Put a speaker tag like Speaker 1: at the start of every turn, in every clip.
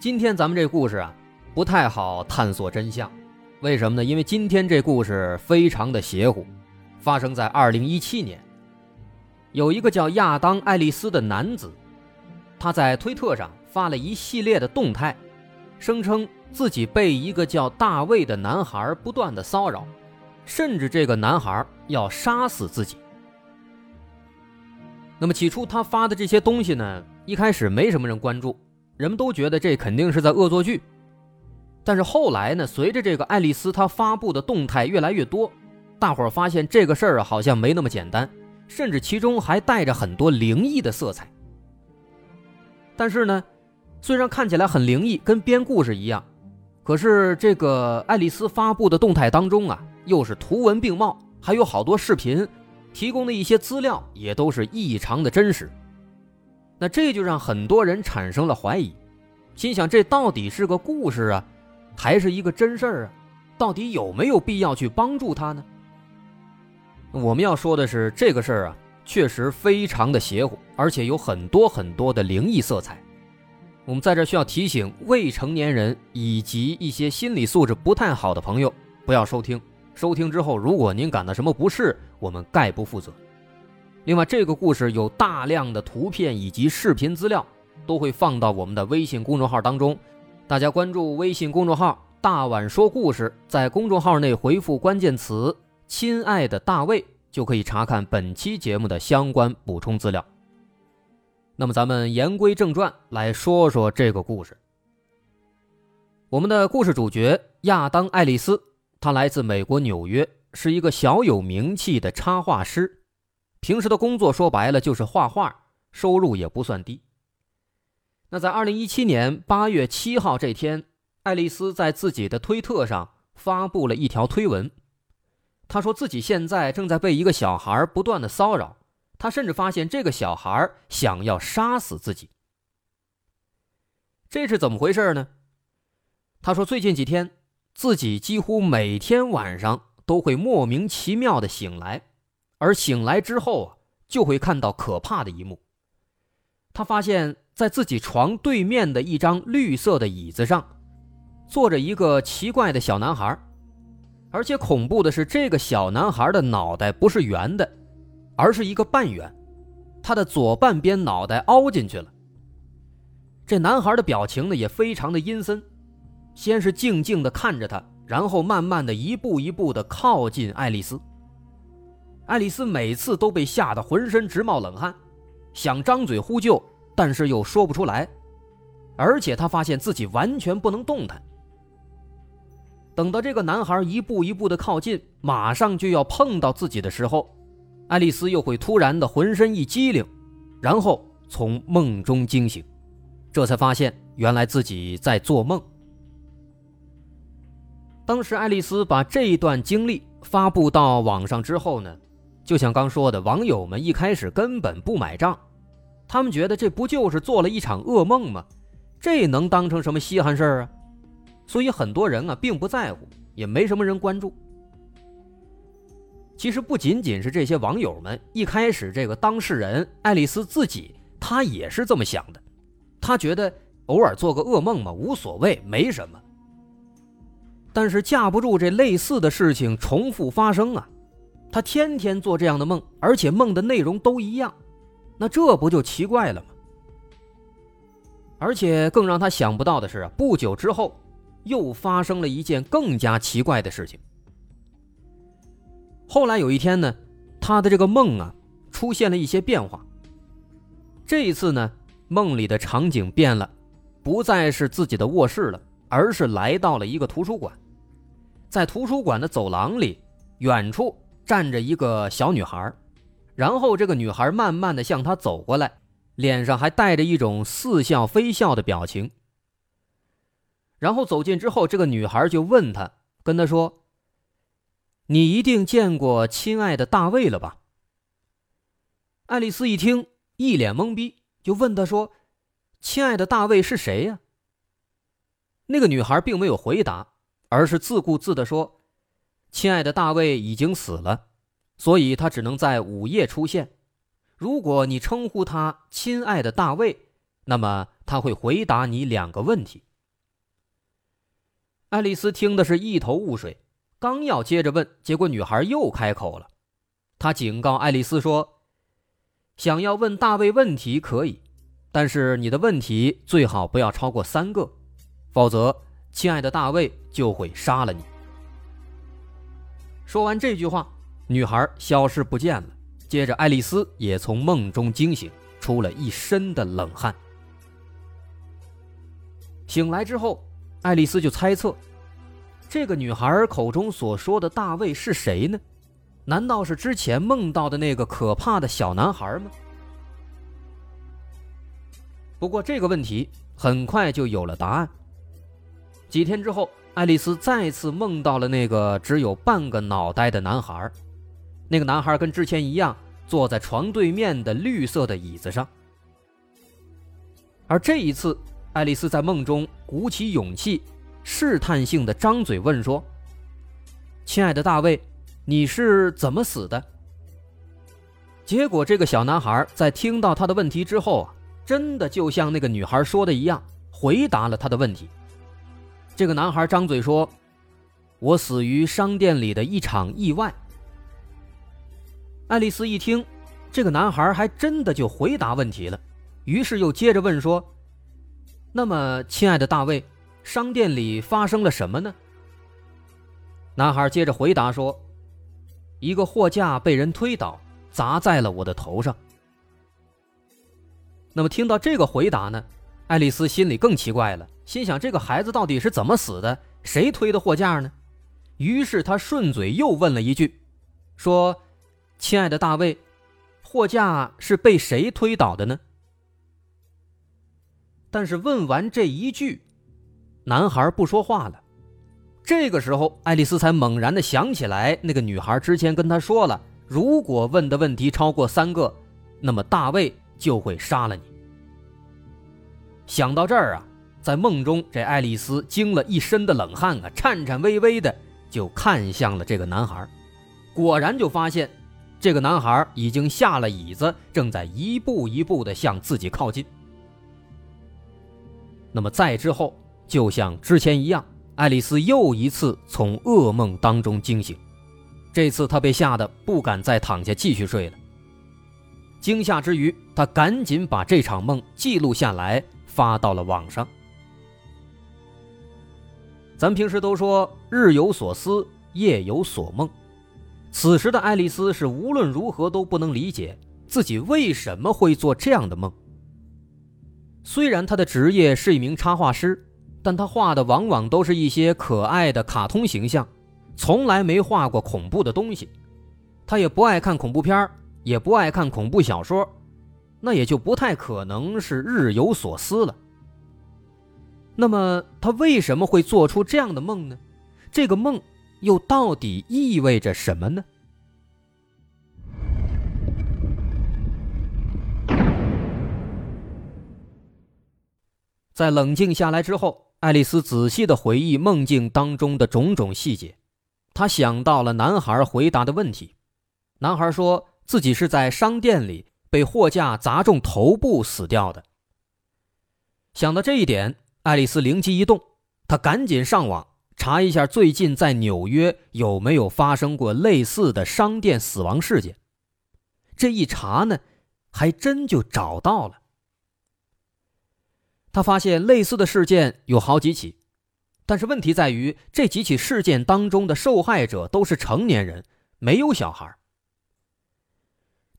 Speaker 1: 今天咱们这故事啊，不太好探索真相，为什么呢？因为今天这故事非常的邪乎，发生在二零一七年。有一个叫亚当·爱丽丝的男子，他在推特上发了一系列的动态，声称自己被一个叫大卫的男孩不断的骚扰，甚至这个男孩要杀死自己。那么起初他发的这些东西呢，一开始没什么人关注。人们都觉得这肯定是在恶作剧，但是后来呢，随着这个爱丽丝她发布的动态越来越多，大伙儿发现这个事儿好像没那么简单，甚至其中还带着很多灵异的色彩。但是呢，虽然看起来很灵异，跟编故事一样，可是这个爱丽丝发布的动态当中啊，又是图文并茂，还有好多视频，提供的一些资料也都是异常的真实。那这就让很多人产生了怀疑，心想这到底是个故事啊，还是一个真事儿啊？到底有没有必要去帮助他呢？我们要说的是，这个事儿啊，确实非常的邪乎，而且有很多很多的灵异色彩。我们在这需要提醒未成年人以及一些心理素质不太好的朋友不要收听。收听之后，如果您感到什么不适，我们概不负责。另外，这个故事有大量的图片以及视频资料，都会放到我们的微信公众号当中。大家关注微信公众号“大碗说故事”，在公众号内回复关键词“亲爱的大卫”，就可以查看本期节目的相关补充资料。那么，咱们言归正传，来说说这个故事。我们的故事主角亚当·爱丽丝，他来自美国纽约，是一个小有名气的插画师。平时的工作说白了就是画画，收入也不算低。那在二零一七年八月七号这天，爱丽丝在自己的推特上发布了一条推文，她说自己现在正在被一个小孩不断的骚扰，她甚至发现这个小孩想要杀死自己。这是怎么回事呢？她说最近几天，自己几乎每天晚上都会莫名其妙的醒来。而醒来之后啊，就会看到可怕的一幕。他发现，在自己床对面的一张绿色的椅子上，坐着一个奇怪的小男孩，而且恐怖的是，这个小男孩的脑袋不是圆的，而是一个半圆，他的左半边脑袋凹进去了。这男孩的表情呢，也非常的阴森，先是静静的看着他，然后慢慢的一步一步的靠近爱丽丝。爱丽丝每次都被吓得浑身直冒冷汗，想张嘴呼救，但是又说不出来，而且她发现自己完全不能动弹。等到这个男孩一步一步的靠近，马上就要碰到自己的时候，爱丽丝又会突然的浑身一激灵，然后从梦中惊醒，这才发现原来自己在做梦。当时爱丽丝把这一段经历发布到网上之后呢？就像刚说的，网友们一开始根本不买账，他们觉得这不就是做了一场噩梦吗？这能当成什么稀罕事儿啊？所以很多人啊并不在乎，也没什么人关注。其实不仅仅是这些网友们，一开始这个当事人爱丽丝自己，她也是这么想的，她觉得偶尔做个噩梦嘛，无所谓，没什么。但是架不住这类似的事情重复发生啊。他天天做这样的梦，而且梦的内容都一样，那这不就奇怪了吗？而且更让他想不到的是，不久之后又发生了一件更加奇怪的事情。后来有一天呢，他的这个梦啊出现了一些变化。这一次呢，梦里的场景变了，不再是自己的卧室了，而是来到了一个图书馆。在图书馆的走廊里，远处。站着一个小女孩，然后这个女孩慢慢的向他走过来，脸上还带着一种似笑非笑的表情。然后走近之后，这个女孩就问他，跟他说：“你一定见过亲爱的大卫了吧？”爱丽丝一听，一脸懵逼，就问他说：“亲爱的大卫是谁呀？”那个女孩并没有回答，而是自顾自的说：“亲爱的大卫已经死了，所以他只能在午夜出现。如果你称呼他亲爱的大卫，那么他会回答你两个问题。”爱丽丝听的是一头雾水，刚要接着问，结果女孩又开口了。她警告爱丽丝说。想要问大卫问题可以，但是你的问题最好不要超过三个，否则亲爱的大卫就会杀了你。说完这句话，女孩消失不见了。接着，爱丽丝也从梦中惊醒，出了一身的冷汗。醒来之后，爱丽丝就猜测，这个女孩口中所说的大卫是谁呢？难道是之前梦到的那个可怕的小男孩吗？不过这个问题很快就有了答案。几天之后，爱丽丝再次梦到了那个只有半个脑袋的男孩。那个男孩跟之前一样，坐在床对面的绿色的椅子上。而这一次，爱丽丝在梦中鼓起勇气，试探性的张嘴问说：“亲爱的大卫。”你是怎么死的？结果，这个小男孩在听到他的问题之后啊，真的就像那个女孩说的一样，回答了他的问题。这个男孩张嘴说：“我死于商店里的一场意外。”爱丽丝一听，这个男孩还真的就回答问题了，于是又接着问说：“那么，亲爱的大卫，商店里发生了什么呢？”男孩接着回答说。一个货架被人推倒，砸在了我的头上。那么听到这个回答呢，爱丽丝心里更奇怪了，心想这个孩子到底是怎么死的？谁推的货架呢？于是他顺嘴又问了一句，说：“亲爱的大卫，货架是被谁推倒的呢？”但是问完这一句，男孩不说话了。这个时候，爱丽丝才猛然的想起来，那个女孩之前跟她说了，如果问的问题超过三个，那么大卫就会杀了你。想到这儿啊，在梦中，这爱丽丝惊了一身的冷汗啊，颤颤巍巍的就看向了这个男孩，果然就发现，这个男孩已经下了椅子，正在一步一步的向自己靠近。那么再之后，就像之前一样。爱丽丝又一次从噩梦当中惊醒，这次她被吓得不敢再躺下继续睡了。惊吓之余，她赶紧把这场梦记录下来，发到了网上。咱平时都说日有所思，夜有所梦，此时的爱丽丝是无论如何都不能理解自己为什么会做这样的梦。虽然她的职业是一名插画师。但他画的往往都是一些可爱的卡通形象，从来没画过恐怖的东西。他也不爱看恐怖片也不爱看恐怖小说，那也就不太可能是日有所思了。那么他为什么会做出这样的梦呢？这个梦又到底意味着什么呢？在冷静下来之后。爱丽丝仔细的回忆梦境当中的种种细节，她想到了男孩回答的问题。男孩说自己是在商店里被货架砸中头部死掉的。想到这一点，爱丽丝灵机一动，她赶紧上网查一下最近在纽约有没有发生过类似的商店死亡事件。这一查呢，还真就找到了。他发现类似的事件有好几起，但是问题在于这几起事件当中的受害者都是成年人，没有小孩。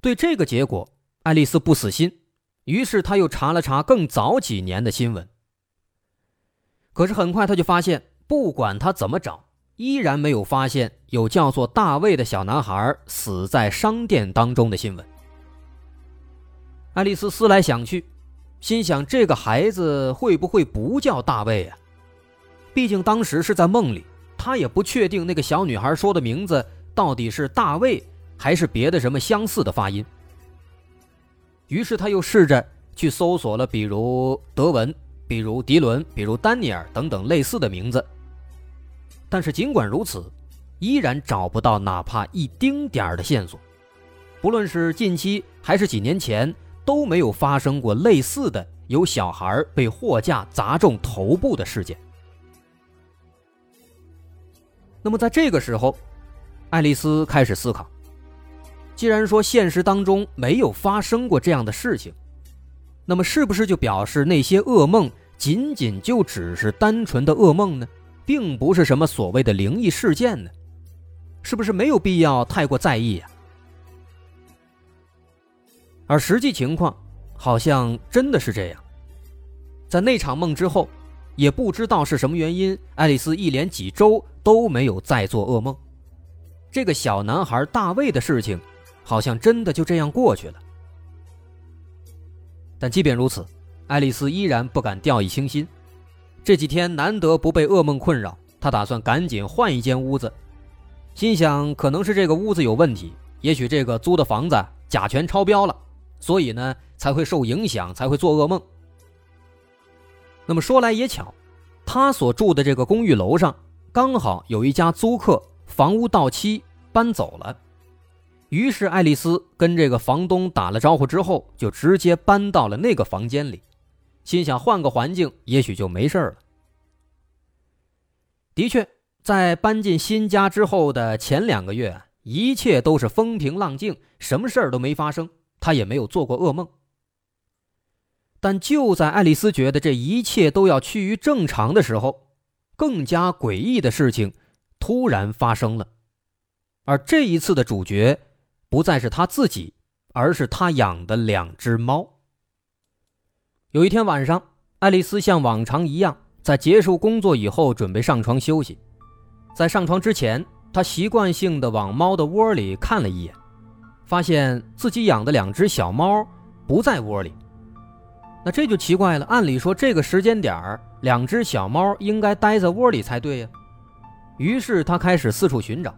Speaker 1: 对这个结果，爱丽丝不死心，于是他又查了查更早几年的新闻。可是很快他就发现，不管他怎么找，依然没有发现有叫做大卫的小男孩死在商店当中的新闻。爱丽丝思来想去。心想：这个孩子会不会不叫大卫啊？毕竟当时是在梦里，他也不确定那个小女孩说的名字到底是大卫还是别的什么相似的发音。于是他又试着去搜索了，比如德文，比如迪伦，比如丹尼尔等等类似的名字。但是尽管如此，依然找不到哪怕一丁点儿的线索。不论是近期还是几年前，都没有发生过类似的有小孩被货架砸中头部的事件。那么在这个时候，爱丽丝开始思考：既然说现实当中没有发生过这样的事情，那么是不是就表示那些噩梦仅仅就只是单纯的噩梦呢？并不是什么所谓的灵异事件呢？是不是没有必要太过在意呀？而实际情况好像真的是这样。在那场梦之后，也不知道是什么原因，爱丽丝一连几周都没有再做噩梦。这个小男孩大卫的事情，好像真的就这样过去了。但即便如此，爱丽丝依然不敢掉以轻心。这几天难得不被噩梦困扰，她打算赶紧换一间屋子。心想，可能是这个屋子有问题，也许这个租的房子甲醛超标了，所以呢才会受影响，才会做噩梦。那么说来也巧，他所住的这个公寓楼上刚好有一家租客房屋到期搬走了，于是爱丽丝跟这个房东打了招呼之后，就直接搬到了那个房间里，心想换个环境，也许就没事了。的确。在搬进新家之后的前两个月，一切都是风平浪静，什么事儿都没发生，他也没有做过噩梦。但就在爱丽丝觉得这一切都要趋于正常的时候，更加诡异的事情突然发生了。而这一次的主角不再是他自己，而是他养的两只猫。有一天晚上，爱丽丝像往常一样，在结束工作以后，准备上床休息。在上床之前，她习惯性的往猫的窝里看了一眼，发现自己养的两只小猫不在窝里。那这就奇怪了。按理说这个时间点儿，两只小猫应该待在窝里才对呀。于是他开始四处寻找，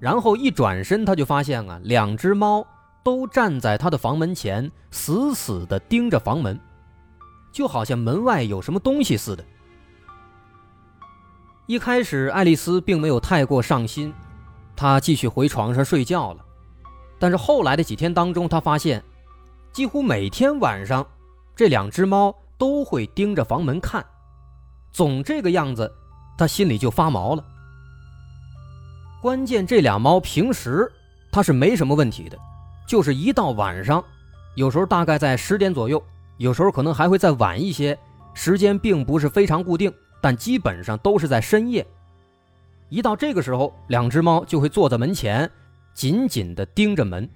Speaker 1: 然后一转身，他就发现啊，两只猫都站在他的房门前，死死地盯着房门，就好像门外有什么东西似的。一开始，爱丽丝并没有太过上心，她继续回床上睡觉了。但是后来的几天当中，她发现，几乎每天晚上，这两只猫都会盯着房门看，总这个样子，她心里就发毛了。关键这俩猫平时它是没什么问题的，就是一到晚上，有时候大概在十点左右，有时候可能还会再晚一些，时间并不是非常固定。但基本上都是在深夜，一到这个时候，两只猫就会坐在门前，紧紧地盯着门。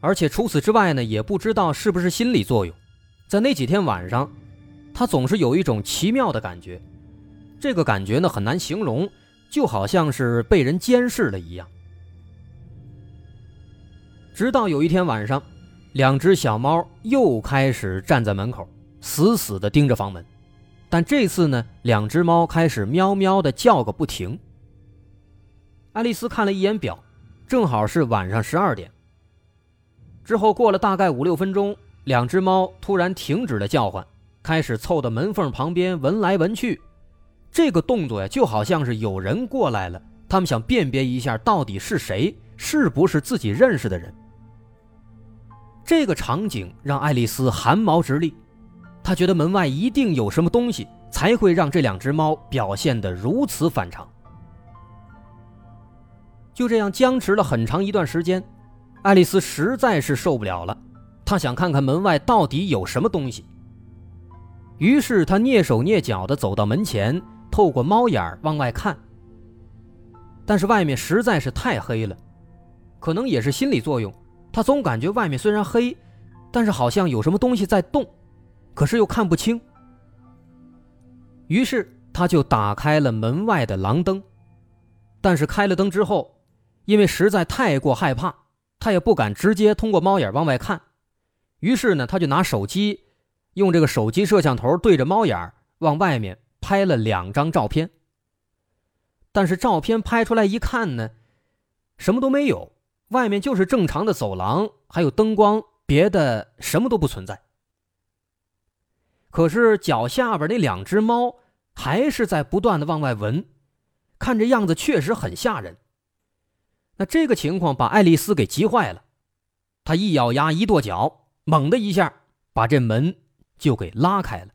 Speaker 1: 而且除此之外呢，也不知道是不是心理作用，在那几天晚上，它总是有一种奇妙的感觉，这个感觉呢很难形容，就好像是被人监视了一样。直到有一天晚上，两只小猫又开始站在门口，死死地盯着房门。但这次呢，两只猫开始喵喵的叫个不停。爱丽丝看了一眼表，正好是晚上十二点。之后过了大概五六分钟，两只猫突然停止了叫唤，开始凑到门缝旁边闻来闻去。这个动作呀，就好像是有人过来了，他们想辨别一下到底是谁，是不是自己认识的人。这个场景让爱丽丝汗毛直立。她觉得门外一定有什么东西，才会让这两只猫表现得如此反常。就这样僵持了很长一段时间，爱丽丝实在是受不了了，她想看看门外到底有什么东西。于是她蹑手蹑脚地走到门前，透过猫眼往外看。但是外面实在是太黑了，可能也是心理作用，他总感觉外面虽然黑，但是好像有什么东西在动。可是又看不清，于是他就打开了门外的廊灯，但是开了灯之后，因为实在太过害怕，他也不敢直接通过猫眼往外看，于是呢，他就拿手机，用这个手机摄像头对着猫眼往外面拍了两张照片。但是照片拍出来一看呢，什么都没有，外面就是正常的走廊，还有灯光，别的什么都不存在。可是脚下边那两只猫还是在不断的往外闻，看这样子确实很吓人。那这个情况把爱丽丝给急坏了，她一咬牙一跺脚，猛的一下把这门就给拉开了，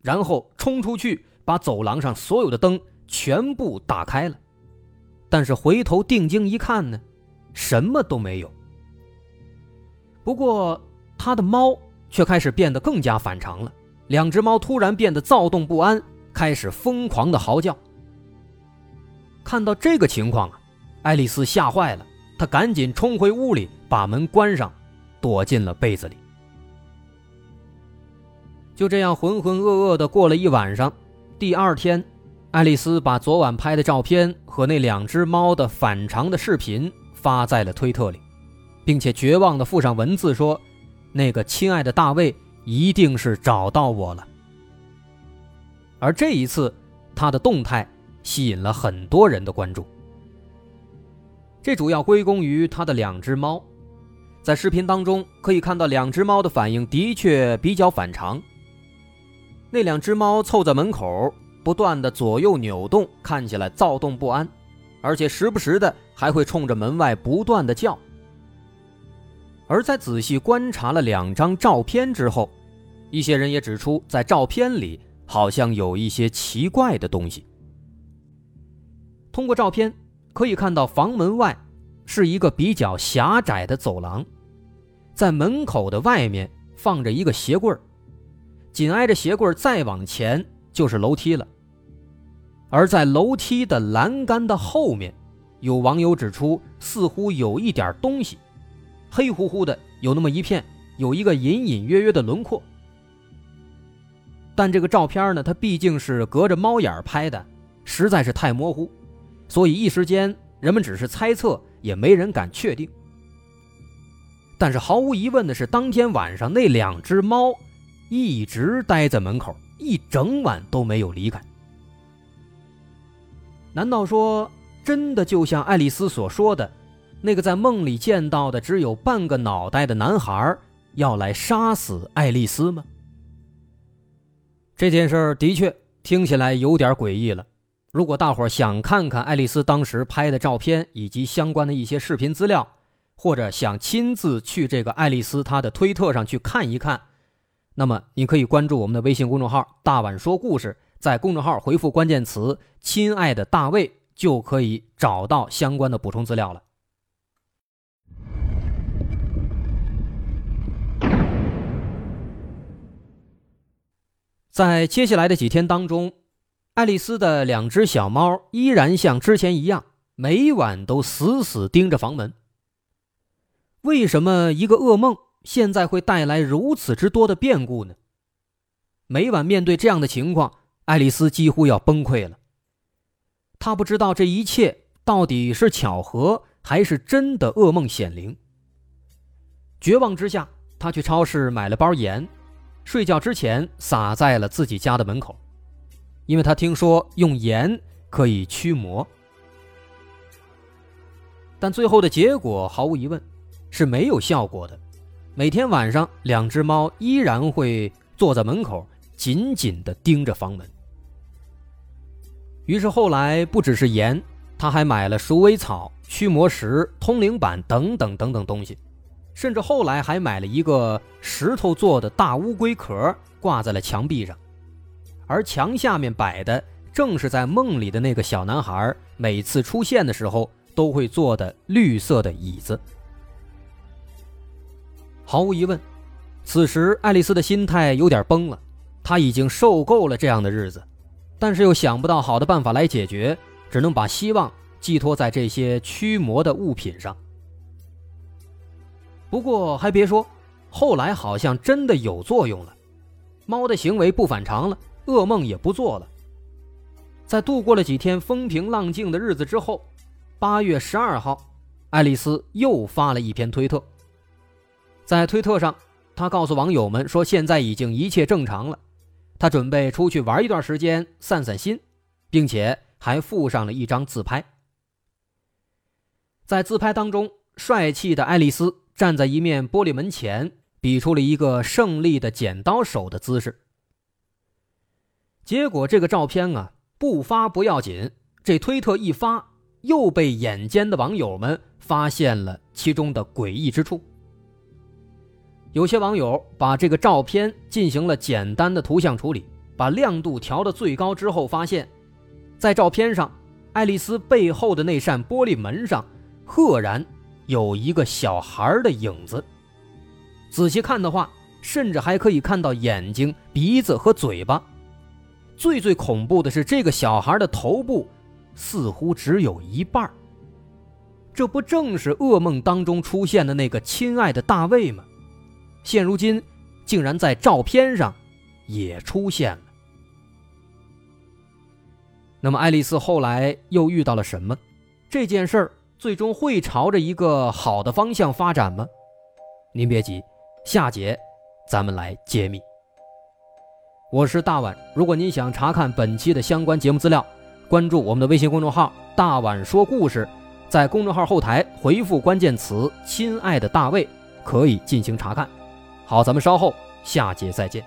Speaker 1: 然后冲出去把走廊上所有的灯全部打开了。但是回头定睛一看呢，什么都没有。不过他的猫却开始变得更加反常了，两只猫突然变得躁动不安，开始疯狂的嚎叫。看到这个情况啊！爱丽丝吓坏了，她赶紧冲回屋里，把门关上，躲进了被子里。就这样浑浑噩噩的过了一晚上。第二天，爱丽丝把昨晚拍的照片和那两只猫的反常的视频发在了推特里，并且绝望的附上文字说：“那个亲爱的大卫一定是找到我了。”而这一次，他的动态吸引了很多人的关注。这主要归功于他的两只猫，在视频当中可以看到，两只猫的反应的确比较反常。那两只猫凑在门口，不断的左右扭动，看起来躁动不安，而且时不时的还会冲着门外不断的叫。而在仔细观察了两张照片之后，一些人也指出，在照片里好像有一些奇怪的东西。通过照片。可以看到，房门外是一个比较狭窄的走廊，在门口的外面放着一个鞋柜紧挨着鞋柜再往前就是楼梯了。而在楼梯的栏杆的后面，有网友指出，似乎有一点东西，黑乎乎的，有那么一片，有一个隐隐约约的轮廓。但这个照片呢，它毕竟是隔着猫眼拍的，实在是太模糊。所以一时间，人们只是猜测，也没人敢确定。但是毫无疑问的是，当天晚上那两只猫一直待在门口，一整晚都没有离开。难道说，真的就像爱丽丝所说的，那个在梦里见到的只有半个脑袋的男孩要来杀死爱丽丝吗？这件事的确听起来有点诡异了。如果大伙儿想看看爱丽丝当时拍的照片以及相关的一些视频资料，或者想亲自去这个爱丽丝她的推特上去看一看，那么你可以关注我们的微信公众号“大碗说故事”，在公众号回复关键词“亲爱的大卫”就可以找到相关的补充资料了。在接下来的几天当中。爱丽丝的两只小猫依然像之前一样，每晚都死死盯着房门。为什么一个噩梦现在会带来如此之多的变故呢？每晚面对这样的情况，爱丽丝几乎要崩溃了。他不知道这一切到底是巧合还是真的噩梦显灵。绝望之下，他去超市买了包盐，睡觉之前撒在了自己家的门口。因为他听说用盐可以驱魔，但最后的结果毫无疑问是没有效果的。每天晚上，两只猫依然会坐在门口，紧紧地盯着房门。于是后来，不只是盐，他还买了鼠尾草、驱魔石、通灵板等等等等东西，甚至后来还买了一个石头做的大乌龟壳，挂在了墙壁上。而墙下面摆的正是在梦里的那个小男孩每次出现的时候都会坐的绿色的椅子。毫无疑问，此时爱丽丝的心态有点崩了，她已经受够了这样的日子，但是又想不到好的办法来解决，只能把希望寄托在这些驱魔的物品上。不过还别说，后来好像真的有作用了，猫的行为不反常了。噩梦也不做了。在度过了几天风平浪静的日子之后，八月十二号，爱丽丝又发了一篇推特。在推特上，她告诉网友们说：“现在已经一切正常了。”他准备出去玩一段时间，散散心，并且还附上了一张自拍。在自拍当中，帅气的爱丽丝站在一面玻璃门前，比出了一个胜利的剪刀手的姿势。结果这个照片啊，不发不要紧，这推特一发，又被眼尖的网友们发现了其中的诡异之处。有些网友把这个照片进行了简单的图像处理，把亮度调到最高之后，发现，在照片上，爱丽丝背后的那扇玻璃门上，赫然有一个小孩的影子。仔细看的话，甚至还可以看到眼睛、鼻子和嘴巴。最最恐怖的是，这个小孩的头部似乎只有一半这不正是噩梦当中出现的那个亲爱的大卫吗？现如今，竟然在照片上也出现了。那么，爱丽丝后来又遇到了什么？这件事儿最终会朝着一个好的方向发展吗？您别急，下节咱们来揭秘。我是大碗，如果您想查看本期的相关节目资料，关注我们的微信公众号“大碗说故事”，在公众号后台回复关键词“亲爱的大卫”，可以进行查看。好，咱们稍后下节再见。